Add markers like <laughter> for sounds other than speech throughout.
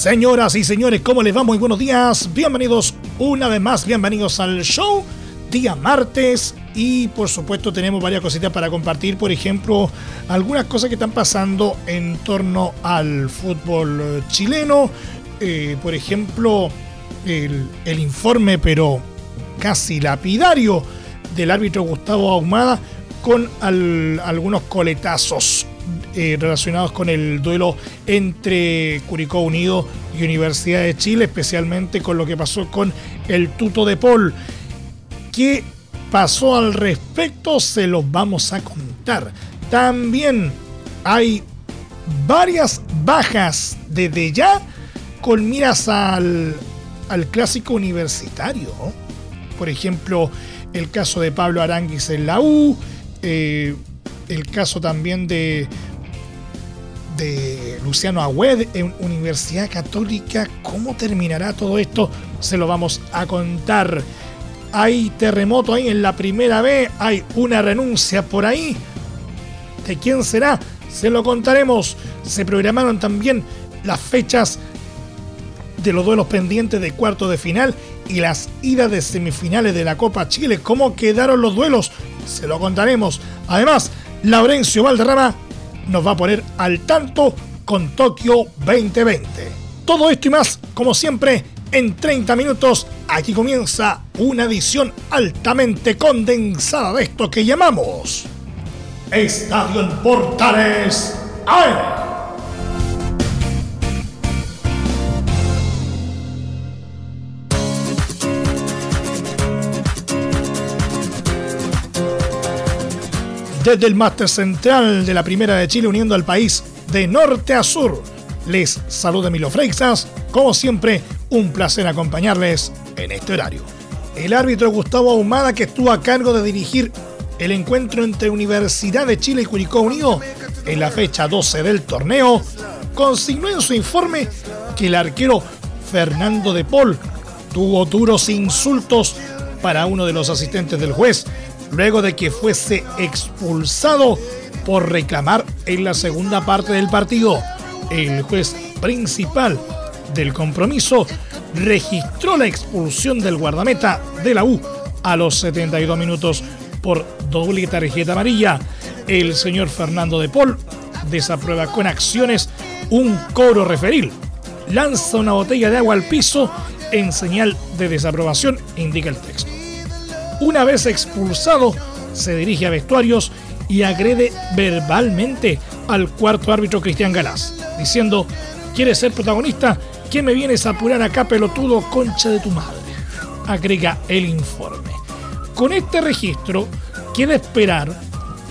Señoras y señores, ¿cómo les va? Muy buenos días. Bienvenidos una vez más, bienvenidos al show. Día martes y por supuesto tenemos varias cositas para compartir. Por ejemplo, algunas cosas que están pasando en torno al fútbol chileno. Eh, por ejemplo, el, informe, pero casi lapidario, del árbitro Gustavo Ahumada con al- algunos coletazos eh, relacionados con el duelo entre Curicó Unido y Universidad de Chile, especialmente con lo que pasó con el Tuto de Paul. ¿Qué pasó al respecto? Se los vamos a contar. También hay varias bajas desde ya con miras al, al clásico universitario. Por ejemplo, el caso de Pablo Aranguis en la U, eh, el caso también de, Luciano Agüed en Universidad Católica. ¿Cómo terminará todo esto? Se lo vamos a contar. Hay terremoto ahí en la primera B, hay una renuncia por ahí. ¿De quién será? Se lo contaremos. Se programaron también las fechas de los duelos pendientes de cuarto de final y las idas de semifinales de la Copa Chile. ¿Cómo quedaron los duelos? Se lo contaremos. Además, Laurencio Valderrama nos va a poner al tanto con Tokio 2020. Todo esto y más, como siempre, en 30 minutos. Aquí comienza una edición altamente condensada de esto que llamamos Estadio en Portales. Desde el máster central de la Primera de Chile uniendo al país de norte a sur, les saluda Emilio Freixas. Como siempre, un placer acompañarles en este horario. El árbitro Gustavo Ahumada, que estuvo a cargo de dirigir el encuentro entre Universidad de Chile y Curicó Unido en la fecha 12 del torneo, consignó en su informe que el arquero Fernando de Paul tuvo duros insultos para uno de los asistentes del juez luego de que fuese expulsado por reclamar en la segunda parte del partido. El juez principal del compromiso registró la expulsión del guardameta de la U a los 72 minutos por doble tarjeta amarilla. El señor Fernando de Paul desaprueba con acciones un cobro referil. Lanza una botella de agua al piso en señal de desaprobación, indica el texto. Una vez expulsado, se dirige a vestuarios y agrede verbalmente al cuarto árbitro Cristian Galás, diciendo, ¿quieres ser protagonista? ¿Qué me vienes a apurar acá, pelotudo, concha de tu madre? Agrega el informe. Con este registro, queda esperar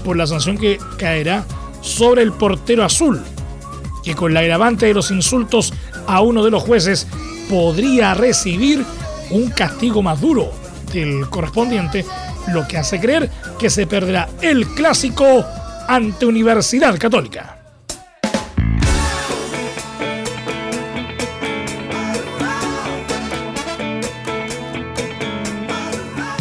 por la sanción que caerá sobre el portero azul, que con la agravante de los insultos a uno de los jueces podría recibir un castigo más duro del correspondiente, lo que hace creer que se perderá el clásico ante Universidad Católica.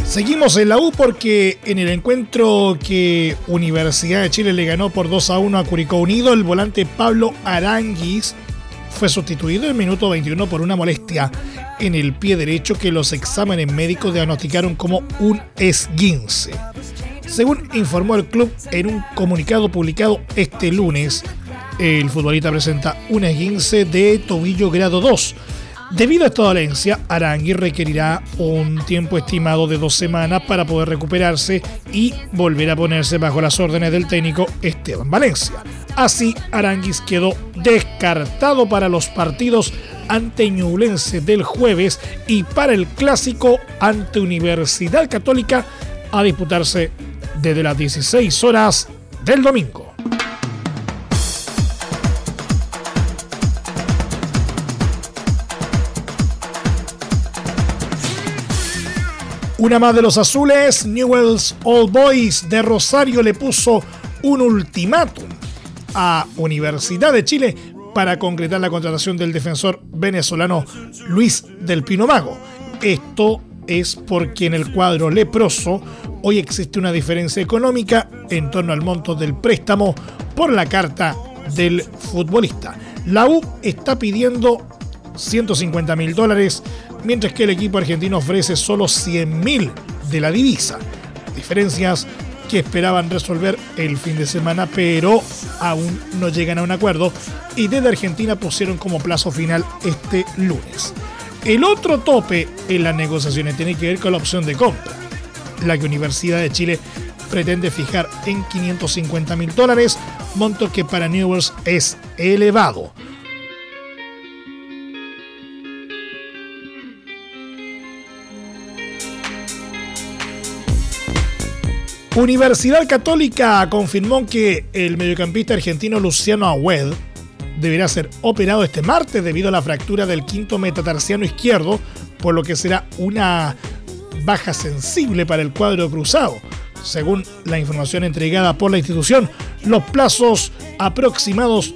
Seguimos en la U porque en el encuentro que Universidad de Chile le ganó por 2 a 1 a Curicó Unido, el volante Pablo Aranguis fue sustituido en el minuto 21 por una molestia en el pie derecho que los exámenes médicos diagnosticaron como un esguince. Según informó el club en un comunicado publicado este lunes, el futbolista presenta un esguince de tobillo grado 2. Debido a esta dolencia, Arangui requerirá un tiempo estimado de dos semanas para poder recuperarse y volver a ponerse bajo las órdenes del técnico Esteban Valencia. Así, Aranguis quedó descartado para los partidos ante Ñublense del jueves y para el clásico ante Universidad Católica a disputarse desde las 16 horas del domingo. Una más de los azules, Newell's Old Boys de Rosario le puso un ultimátum a Universidad de Chile para concretar la contratación del defensor venezolano Luis del Pino Mago. Esto es porque en el cuadro leproso hoy existe una diferencia económica en torno al monto del préstamo por la carta del futbolista. La U está pidiendo 150 mil dólares, mientras que el equipo argentino ofrece solo 100 mil de la divisa. Diferencias que esperaban resolver el fin de semana, pero aún no llegan a un acuerdo y desde Argentina pusieron como plazo final este lunes. El otro tope en las negociaciones tiene que ver con la opción de compra, la que Universidad de Chile pretende fijar en 550 mil dólares, monto que para Newells es elevado. Universidad Católica confirmó que el mediocampista argentino Luciano Agüed deberá ser operado este martes debido a la fractura del quinto metatarsiano izquierdo, por lo que será una baja sensible para el cuadro cruzado. Según la información entregada por la institución, los plazos aproximados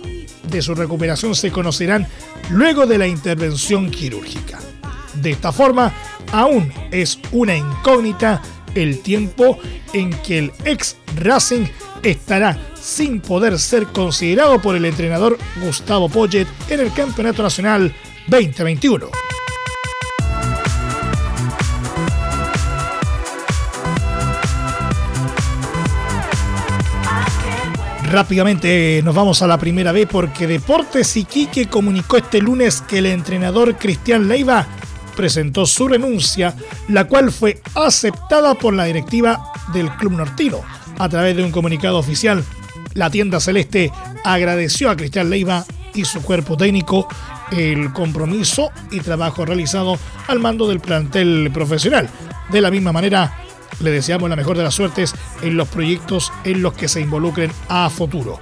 de su recuperación se conocerán luego de la intervención quirúrgica. De esta forma, aún es una incógnita el tiempo en que el ex Racing estará sin poder ser considerado por el entrenador Gustavo Poyet en el Campeonato Nacional 2021. Rápidamente nos vamos a la primera vez porque Deportes Iquique comunicó este lunes que el entrenador Cristian Leiva presentó su renuncia, la cual fue aceptada por la directiva del Club Nortino. A través de un comunicado oficial, la tienda celeste agradeció a Cristian Leiva y su cuerpo técnico el compromiso y trabajo realizado al mando del plantel profesional. De la misma manera, le deseamos la mejor de las suertes en los proyectos en los que se involucren a futuro.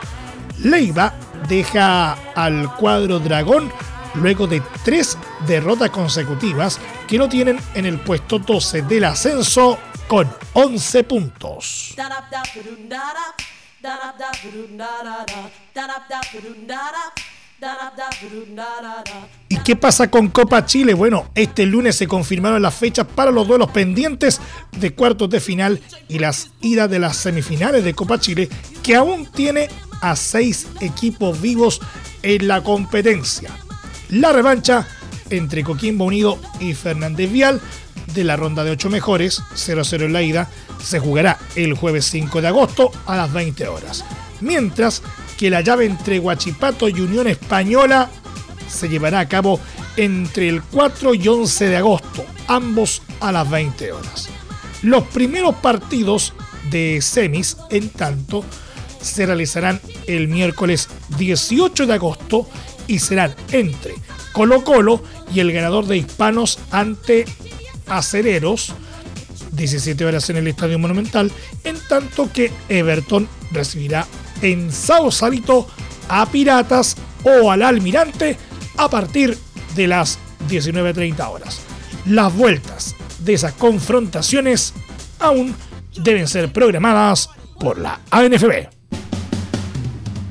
Leiva deja al cuadro Dragón luego de tres derrotas consecutivas que lo tienen en el puesto 12 del ascenso con 11 puntos. ¿Y qué pasa con Copa Chile? Bueno, este lunes se confirmaron las fechas para los duelos pendientes de cuartos de final y las idas de las semifinales de Copa Chile, que aún tiene a seis equipos vivos en la competencia la revancha entre Coquimbo Unido y Fernández Vial de la ronda de 8 mejores, 0-0 en la ida, se jugará el jueves 5 de agosto a las 20 horas. Mientras que la llave entre Huachipato y Unión Española se llevará a cabo entre el 4 y 11 de agosto, ambos a las 20 horas. Los primeros partidos de semis, en tanto, se realizarán el miércoles 18 de agosto y serán entre Colo Colo y el ganador de Hispanos ante Acereros, 17 horas en el Estadio Monumental, en tanto que Everton recibirá en Sao Salito a Piratas o al Almirante a partir de las 19.30 horas. Las vueltas de esas confrontaciones aún deben ser programadas por la ANFB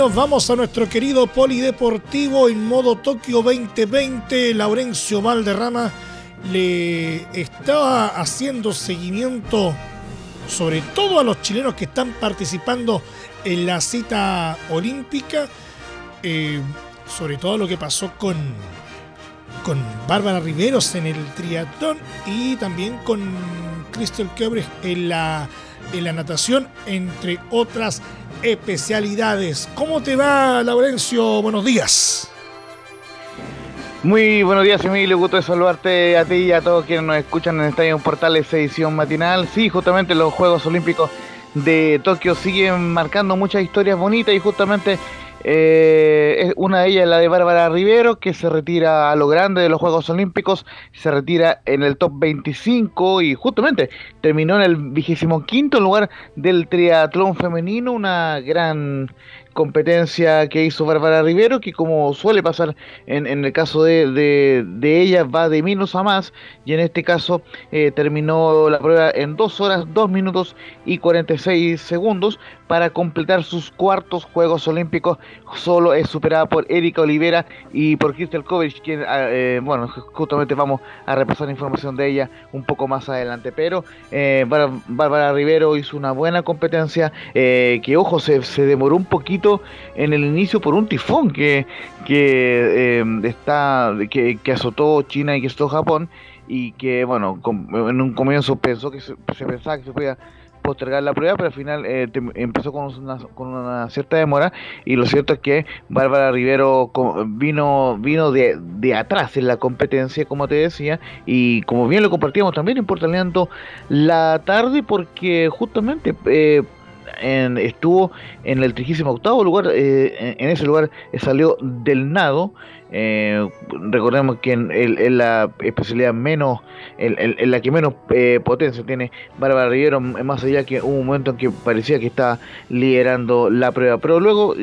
Nos vamos a nuestro querido polideportivo en modo Tokio 2020. Laurencio Valderrama le estaba haciendo seguimiento sobre todo a los chilenos que están participando en la cita olímpica, eh, sobre todo lo que pasó con, con Bárbara Riveros en el triatlón y también con Crystal Quebres en la, en la natación, entre otras especialidades. ¿Cómo te va, Laurencio? Buenos días. Muy buenos días, Emilio. Gusto de saludarte a ti y a todos quienes nos escuchan en Estadio Portales edición matinal. Sí, justamente los Juegos Olímpicos de Tokio siguen marcando muchas historias bonitas y justamente eh, una de ellas es la de Bárbara Rivero, que se retira a lo grande de los Juegos Olímpicos, se retira en el top 25 y justamente terminó en el vigésimo quinto lugar del triatlón femenino, una gran competencia que hizo Bárbara Rivero, que como suele pasar en, el caso de, ella, va de menos a más, y en este caso eh, terminó la prueba en 2 horas, 2 minutos y 46 segundos para completar sus cuartos Juegos Olímpicos. Solo es superada por Erika Olivera y por Crystal Kovic, quien, ah, eh, bueno, justamente vamos a repasar información de ella un poco más adelante. Pero eh, Bárbara Rivero hizo una buena competencia, que ojo, se demoró un poquito en el inicio por un tifón que, que eh, está que, azotó China y que azotó Japón y que bueno en un comienzo pensó que se, pensaba que se podía postergar la prueba, pero al final eh, empezó con una, con una cierta demora y lo cierto es que Bárbara Rivero vino vino de, de, atrás en la competencia, como te decía, y como bien lo compartíamos también en Portaleando la tarde, porque justamente eh, estuvo en el 38 lugar, eh, en ese lugar salió del nado. Eh, recordemos que en, la especialidad menos, en, la que menos eh, potencia tiene Bárbara Rivero, más allá que un momento en que parecía que estaba liderando la prueba, pero luego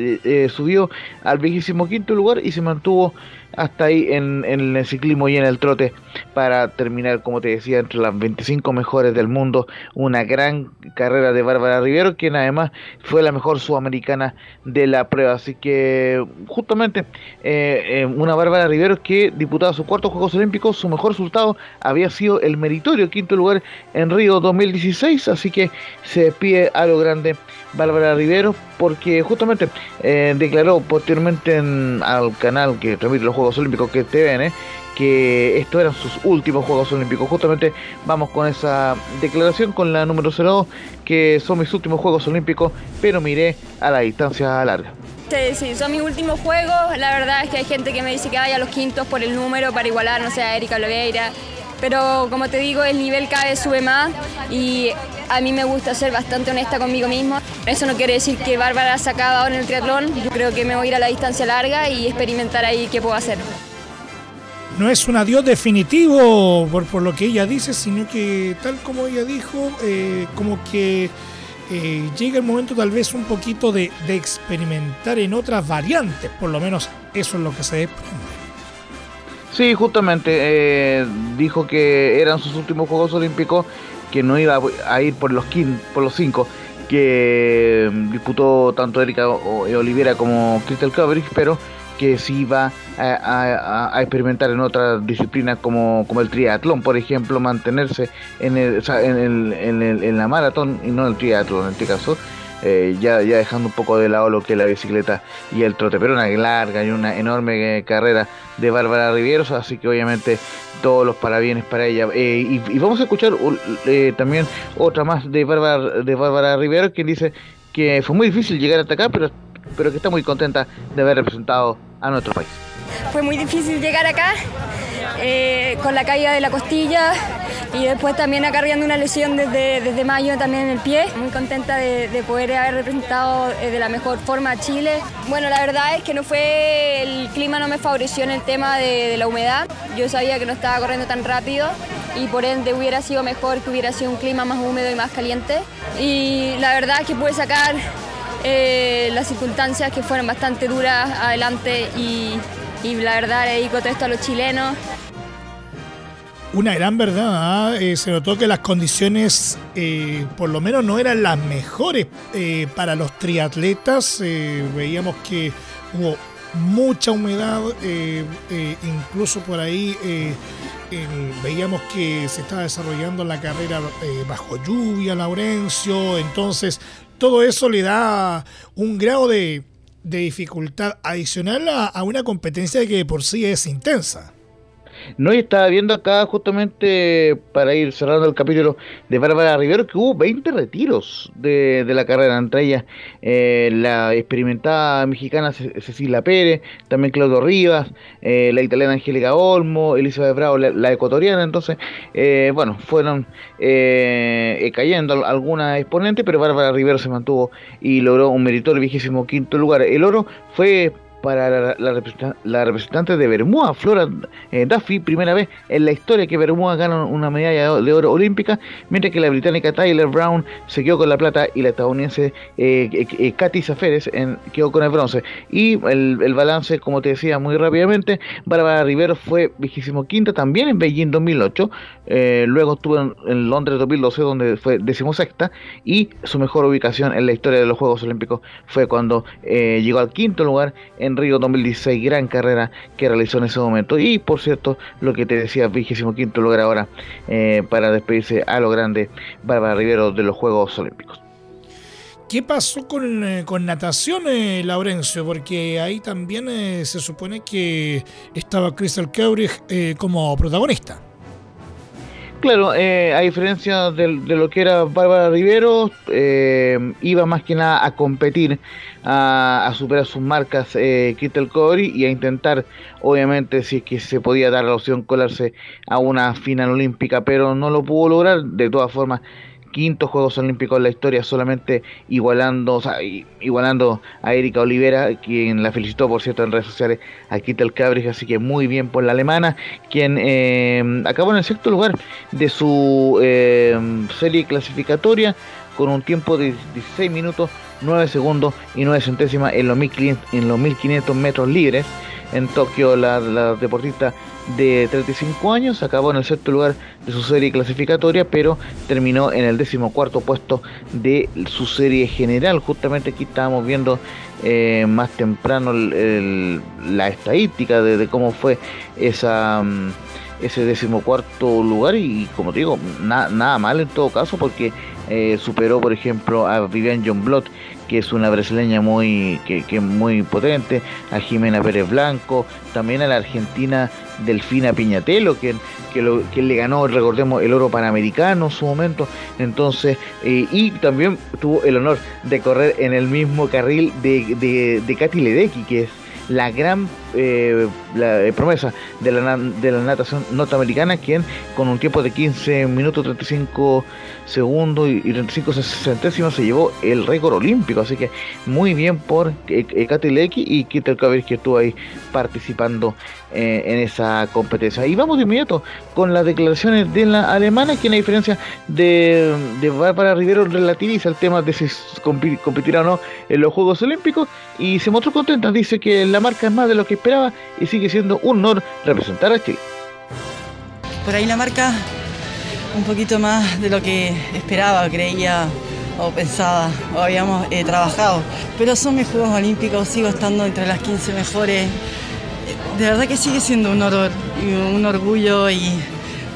subió al 25 lugar y se mantuvo hasta ahí en, el ciclismo y en el trote para terminar, como te decía, entre las 25 mejores del mundo. Una gran carrera de Bárbara Rivero, quien además fue la mejor sudamericana de la prueba. Así que justamente eh, eh, una Bárbara Rivero que diputada sus cuartos Juegos Olímpicos, su mejor resultado había sido el meritorio quinto lugar en Río 2016. Así que se despide a lo grande Bárbara Rivero porque justamente eh, declaró posteriormente al canal que transmite los Juegos Olímpicos que TVN que estos eran sus últimos Juegos Olímpicos. Justamente vamos con esa declaración con la número 02 que son mis últimos Juegos Olímpicos, pero miré a la distancia larga. Sí, son mis últimos juegos. La verdad es que hay gente que me dice que vaya a los quintos por el número para igualar, no sé, a Erika Oliveira. Pero como te digo, el nivel cada vez sube más y a mí me gusta ser bastante honesta conmigo mismo. Eso no quiere decir que Bárbara se acaba ahora en el triatlón. Yo creo que me voy a ir a la distancia larga y experimentar ahí qué puedo hacer. No es un adiós definitivo por, por lo que ella dice, sino que tal como ella dijo, eh, como que eh, llega el momento tal vez un poquito de, experimentar en otras variantes, por lo menos eso es lo que se desprende. Sí, justamente eh, dijo que eran sus últimos Juegos Olímpicos que no iba a ir por los, por los cinco que mm, disputó tanto Erika Oliveira como Crystal Coverage, pero que sí iba a, experimentar en otras disciplinas como, como el triatlón, por ejemplo, mantenerse en, el, en, el, en, la maratón y no en el triatlón en este caso. Eh, ya, ya dejando un poco de lado lo que es la bicicleta y el trote, pero una larga y una enorme carrera de Bárbara Rivieros, así que obviamente todos los parabienes para ella. Eh, y, vamos a escuchar eh, también otra más de Bárbara, de Bárbara Rivero, quien dice que fue muy difícil llegar hasta acá, pero, pero que está muy contenta de haber representado a nuestro país. Fue muy difícil llegar acá eh, con la caída de la costilla y después también acarreando una lesión desde, desde mayo también en el pie. Muy contenta de, poder haber representado eh, de la mejor forma a Chile. Bueno, la verdad es que no fue, el clima no me favoreció en el tema de, la humedad. Yo sabía que no estaba corriendo tan rápido y por ende hubiera sido mejor que hubiera sido un clima más húmedo y más caliente. Y la verdad es que pude sacar eh, las circunstancias que fueron bastante duras adelante y, y la verdad le dedico esto a los chilenos. Una gran verdad, ¿ah? eh, se notó que las condiciones eh, por lo menos no eran las mejores eh, para los triatletas. veíamos que hubo mucha humedad, incluso por ahí veíamos que se estaba desarrollando la carrera bajo lluvia, Laurencio, entonces todo eso le da un grado de, dificultad adicional a una competencia que por sí es intensa. No, y estaba viendo acá justamente para ir cerrando el capítulo de Bárbara Rivero que hubo 20 retiros de, la carrera, entre ellas eh, la experimentada mexicana Cecilia Pérez, también Claudio Rivas, eh, la italiana Angélica Olmo, Elizabeth Bravo, la, ecuatoriana, entonces, eh, bueno, fueron cayendo algunas exponentes, pero Bárbara Rivero se mantuvo y logró un meritorio vigésimo quinto lugar. El oro fue para la, representante de Bermuda, Flora eh, Duffy, primera vez en la historia que Bermuda gana una medalla de oro olímpica, mientras que la británica Tyler Brown se quedó con la plata y la estadounidense eh, eh, Katy Zaferes quedó con el bronce. Y el, balance, como te decía muy rápidamente, Bárbara Rivero fue vigésimo quinta también en Beijing 2008, luego estuvo en, Londres 2012 donde fue decimosexta y su mejor ubicación en la historia de los Juegos Olímpicos fue cuando llegó al quinto lugar en Río 2016, gran carrera que realizó en ese momento. Y por cierto, lo que te decía, vigésimo quinto lugar ahora eh, para despedirse a lo grande Bárbara Rivero de los Juegos Olímpicos. ¿Qué pasó con, eh, natación, eh, Laurencio? Porque ahí también se supone que estaba Crystal Keurich como protagonista. Claro, a diferencia de, lo que era Bárbara Rivero, iba más que nada a competir a, superar sus marcas eh, Kittel Cody y a intentar, obviamente, si es que se podía dar la opción colarse a una final olímpica, pero no lo pudo lograr. De todas formas, quinto Juegos Olímpicos en la historia, solamente igualando, igualando a Erika Olivera, quien la felicitó, por cierto, en redes sociales, a Kittel Cabrich, así que muy bien por la alemana, quien eh, acabó en el sexto lugar de su eh, serie clasificatoria con un tiempo de 16 minutos 9 segundos y 9 centésimas en los 1500, en los 1500 metros libres. En Tokio, la, deportista de 35 años acabó en el sexto lugar de su serie clasificatoria, pero terminó en el decimocuarto puesto de su serie general. Justamente aquí estábamos viendo eh, más temprano la estadística de, cómo fue esa. Mm, ese decimocuarto lugar y como te digo, nada mal en todo caso porque eh, superó por ejemplo a Vivian John Blot que es una brasileña muy que, muy potente a Jimena Pérez Blanco también a la argentina Delfina Piñatelo que, que, lo, que le ganó recordemos el oro panamericano en su momento. Entonces eh, y también tuvo el honor de correr en el mismo carril de, de, de Katy Ledecky que es la gran eh, la, eh, promesa de la, de la natación norteamericana, quien con un tiempo de 15 minutos 35 segundos y, 35 centésimos se llevó el récord olímpico. Así que muy bien por eh, Katy Lecky y Kittel Caber que estuvo ahí participando en esa competencia. Y vamos de inmediato con las declaraciones de la alemana, que a diferencia de, de Bárbara Rivero relativiza el tema de si competirá o no en los Juegos Olímpicos y se mostró contenta. Dice que la marca es más de lo que esperaba y sigue siendo un honor representar a Chile. Por ahí la marca un poquito más de lo que esperaba, creía o pensaba o habíamos eh, trabajado. Pero son mis Juegos Olímpicos, sigo estando entre las 15 mejores. De verdad que sigue siendo un honor un orgullo y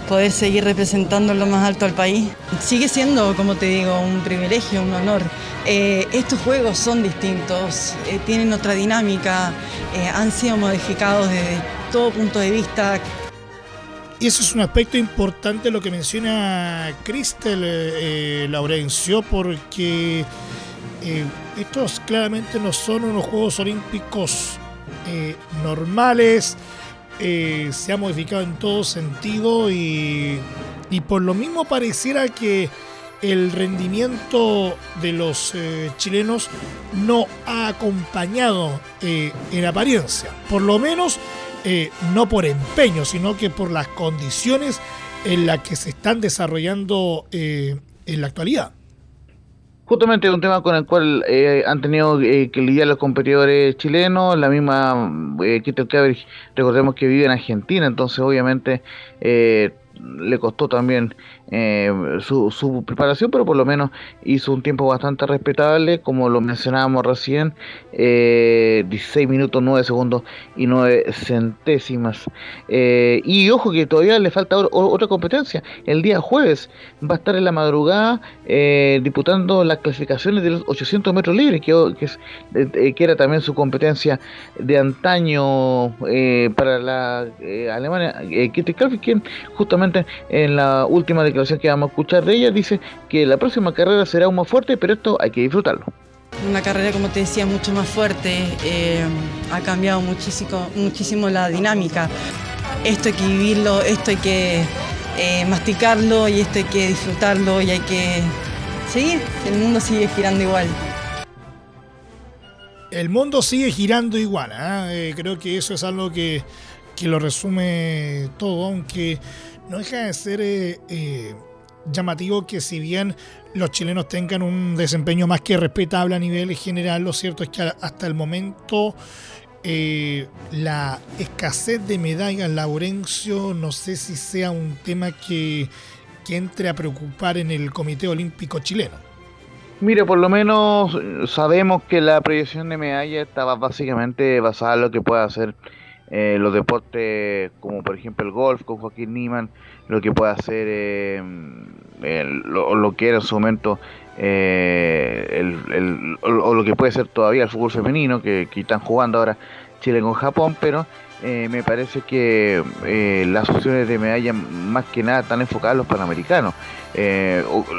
poder seguir representando en lo más alto al país. Sigue siendo, como te digo, un privilegio, un honor. Eh, estos juegos son distintos, eh, tienen otra dinámica, eh, han sido modificados desde todo punto de vista. Y eso es un aspecto importante lo que menciona Cristel Laurencio, porque estos claramente no son unos Juegos Olímpicos normales, se ha modificado en todo sentido y, y por lo mismo pareciera que el rendimiento de los eh, chilenos no ha acompañado eh, en apariencia, por lo menos eh, no por empeño, sino que por las condiciones en las que se están desarrollando en la actualidad. Justamente un tema con el cual han tenido que lidiar los competidores chilenos, la misma eh, Kittel recordemos que vive en Argentina, entonces obviamente le costó también eh, su, preparación, pero por lo menos hizo un tiempo bastante respetable, como lo mencionábamos recién, 16 eh, minutos 9 segundos y 9 centésimas. Eh, y ojo que todavía le falta otra competencia. El día jueves va a estar en la madrugada disputando las clasificaciones de los 800 metros libres, que, que era también su competencia de antaño para la Alemania, Kitty quien justamente en la última declaración que vamos a escuchar de ella dice que la próxima carrera será aún más fuerte, pero esto hay que disfrutarlo. Una carrera, como te decía, mucho más fuerte, eh, ha cambiado muchísimo, muchísimo la dinámica. Esto hay que vivirlo, esto hay que eh, masticarlo y esto hay que disfrutarlo y hay que seguir, el mundo sigue girando igual. El mundo sigue girando igual, ¿ah? eh, creo que eso es algo que, que lo resume todo, aunque no deja de ser eh, eh, llamativo que si bien los chilenos tengan un desempeño más que respetable a nivel general, lo cierto es que hasta el momento eh, la escasez de medallas Laurencio no sé si sea un tema que, entre a preocupar en el Comité Olímpico chileno. Mire, por lo menos sabemos que la proyección de medallas estaba básicamente basada en lo que pueda hacer eh, los deportes como por ejemplo el golf con Joaquín Niman, lo que puede hacer, eh, lo, que era en su momento, eh, el, o, lo que puede ser todavía el fútbol femenino, que, están jugando ahora Chile con Japón, pero me parece que las opciones de medalla más que nada están enfocadas a los panamericanos.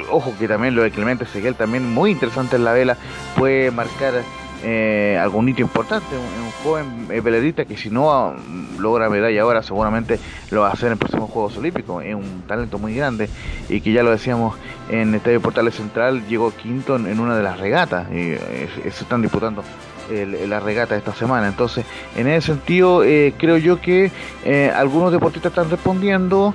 ojo que también lo de Clemente Seguel, también muy interesante en la vela, puede marcar eh, algún hito importante, un, joven eh, que si no logra medalla ahora seguramente lo va a hacer en próximos Juegos Olímpicos, es un talento muy grande y que ya lo decíamos en Estadio Portales Central, llegó quinto en, una de las regatas y eh, se están disputando la regata esta semana. Entonces, en ese sentido, eh, creo yo que algunos deportistas están respondiendo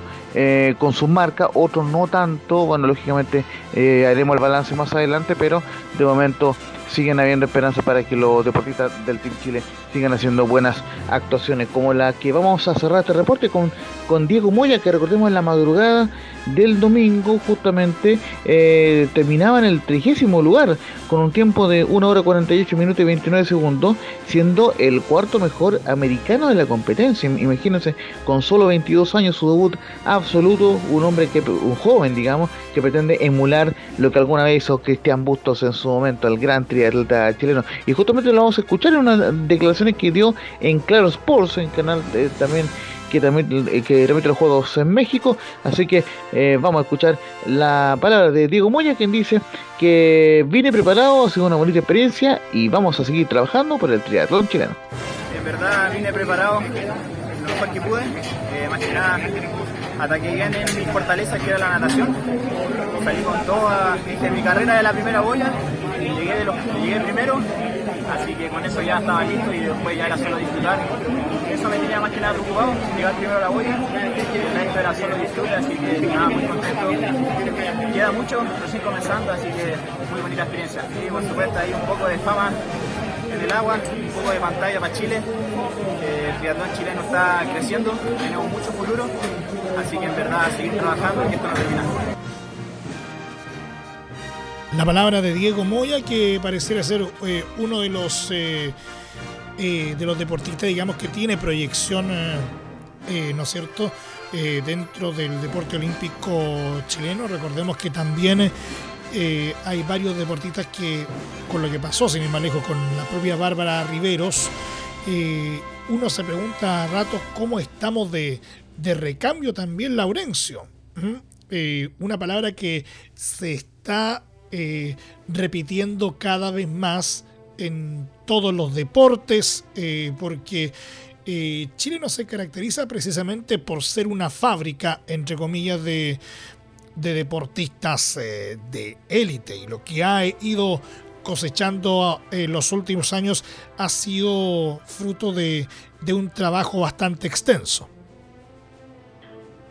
con sus marcas, otros no tanto. Bueno, lógicamente haremos el balance más adelante, pero de momento siguen habiendo esperanza para que los deportistas del Team Chile sigan haciendo buenas actuaciones, como la que vamos a cerrar este reporte con, con Diego Moya, que recordemos en la madrugada del domingo justamente eh, terminaba en el trigésimo lugar con un tiempo de 1 hora 48 minutos y 29 segundos, siendo el cuarto mejor americano de la competencia. Imagínense, con solo 22 años su debut absoluto, un hombre que, un joven digamos, que pretende emular lo que alguna vez hizo Cristian Bustos en su momento, el gran triatleta chileno. Y justamente lo vamos a escuchar en unas declaraciones que dio en Claro Sports, en canal también que también eh, que remite los juegos en México. Así que eh, vamos a escuchar la palabra de Diego Moya, quien dice que viene preparado, ha sido una bonita experiencia y vamos a seguir trabajando por el triatlón chileno. En verdad vine preparado lo mejor que pude, eh, más que nada ataqué bien en mi fortaleza que era la natación. Salí con toda, hice mi carrera de la primera boya llegué, de los, llegué primero así que con eso ya estaba listo y después ya era solo disfrutar. Eso me tenía más que nada preocupado, llegar primero a la el resto era solo disfrutar, así que nada, muy contento. Queda mucho, recién comenzando, así que muy bonita experiencia. Y por supuesto hay un poco de fama en el agua, un poco de pantalla para Chile. El triatlón chileno está creciendo, tenemos mucho futuro, así que en verdad seguir trabajando y esto no termina la palabra de Diego Moya, que pareciera ser eh, uno de los, eh, eh, de los deportistas, digamos, que tiene proyección, ¿no es cierto?, dentro del deporte olímpico chileno. Recordemos que también hay varios deportistas que, con lo que pasó, sin ir más lejos, con la propia Bárbara Riveros, uno se pregunta a ratos cómo estamos de, de recambio también, Laurencio. una palabra que se está eh, repitiendo cada vez más en todos los deportes, eh, porque eh, Chile no se caracteriza precisamente por ser una fábrica, entre comillas, de, deportistas de élite. Y lo que ha ido cosechando en los últimos años ha sido fruto de un trabajo bastante extenso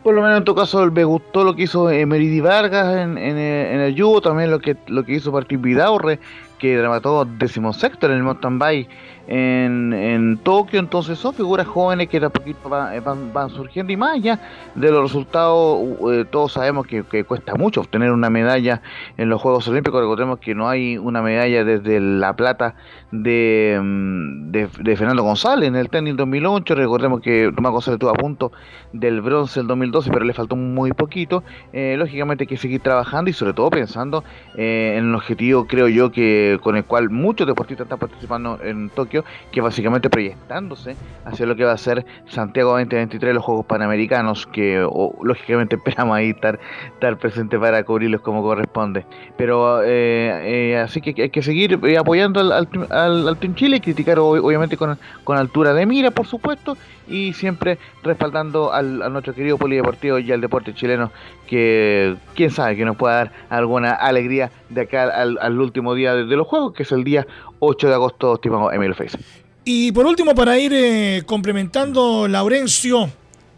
por lo menos en tu caso me gustó lo que hizo Meridi Vargas en, en, el yugo, también lo que lo que hizo Martín Vidaurre que dramató decimosexto en el mountain bike en, en Tokio, entonces son figuras jóvenes que de poquito van, van, surgiendo y más allá de los resultados, eh, todos sabemos que, cuesta mucho obtener una medalla en los Juegos Olímpicos, recordemos que no hay una medalla desde la plata de, mm, de, Fernando González en el tenis 2008, recordemos que Tomás González estuvo a punto del bronce el 2012, pero le faltó muy poquito, eh, lógicamente hay que seguir trabajando y sobre todo pensando eh, en el objetivo, creo yo, que con el cual muchos deportistas están participando en Tokio, que básicamente proyectándose hacia lo que va a ser Santiago 2023, los Juegos Panamericanos, que lógicamente <laughs> esperamos ahí estar, estar presente para cubrirlos como corresponde. Pero eh, eh, así que hay que seguir eh, apoyando al, Team Chile, criticar obviamente con, con altura de mira, por supuesto, y siempre respaldando al, a nuestro querido polideportivo y al deporte chileno que quién sabe que nos pueda dar alguna alegría de acá al, último día de, los juegos que es el día 8 de agosto estimado Emilio Face. Y por último para ir eh, complementando Laurencio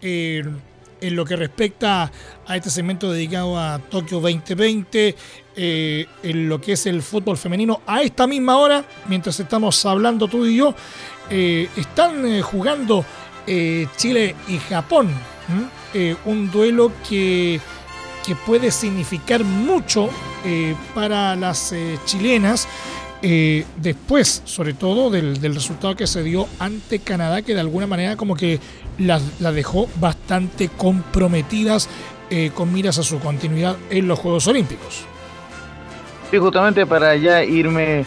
eh, en lo que respecta a este segmento dedicado a Tokio 2020 eh, en lo que es el fútbol femenino a esta misma hora mientras estamos hablando tú y yo están jugando Chile y Japón. Un duelo que, que, puede significar mucho para las chilenas. Después, sobre todo, del, resultado que se dio ante Canadá, que de alguna manera como que las la dejó bastante comprometidas con miras a su continuidad en los Juegos Olímpicos. Y justamente para ya irme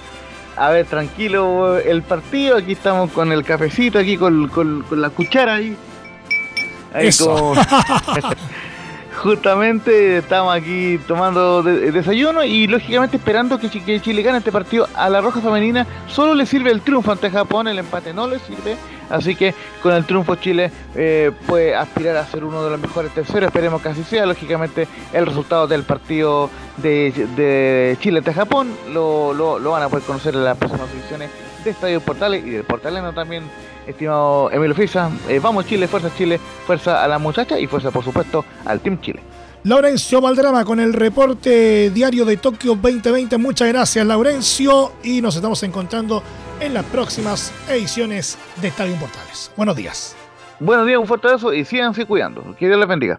a ver, tranquilo el partido. Aquí estamos con el cafecito, aquí con, la cuchara ahí. Ahí <laughs> Justamente estamos aquí tomando desayuno y lógicamente esperando que, Chile gane este partido. A la Roja Femenina solo le sirve el triunfo ante Japón, el empate no le sirve. Así que con el triunfo Chile eh, puede aspirar a ser uno de los mejores terceros. Esperemos que así sea. Lógicamente el resultado del partido de, Chile ante Japón lo, lo, van a poder conocer en las próximas ediciones de Estadio Portales y del Portaleno también, estimado Emilio Fisa. Eh, vamos Chile, fuerza Chile, fuerza a la muchacha y fuerza por supuesto al Team Chile. Laurencio Valdrama con el reporte diario de Tokio 2020. Muchas gracias, Laurencio. Y nos estamos encontrando en las próximas ediciones de Estadio Portales. Buenos días. Buenos días, un fuerte abrazo y síganse cuidando. Que Dios les bendiga.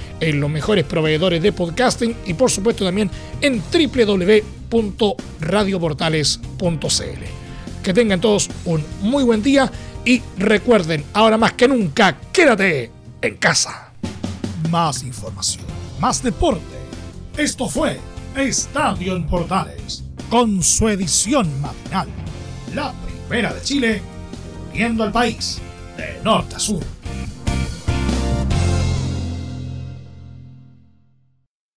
en los mejores proveedores de podcasting y por supuesto también en www.radioportales.cl. Que tengan todos un muy buen día y recuerden, ahora más que nunca, quédate en casa. Más información, más deporte. Esto fue Estadio en Portales, con su edición matinal. La primera de Chile, viendo al país de norte a sur.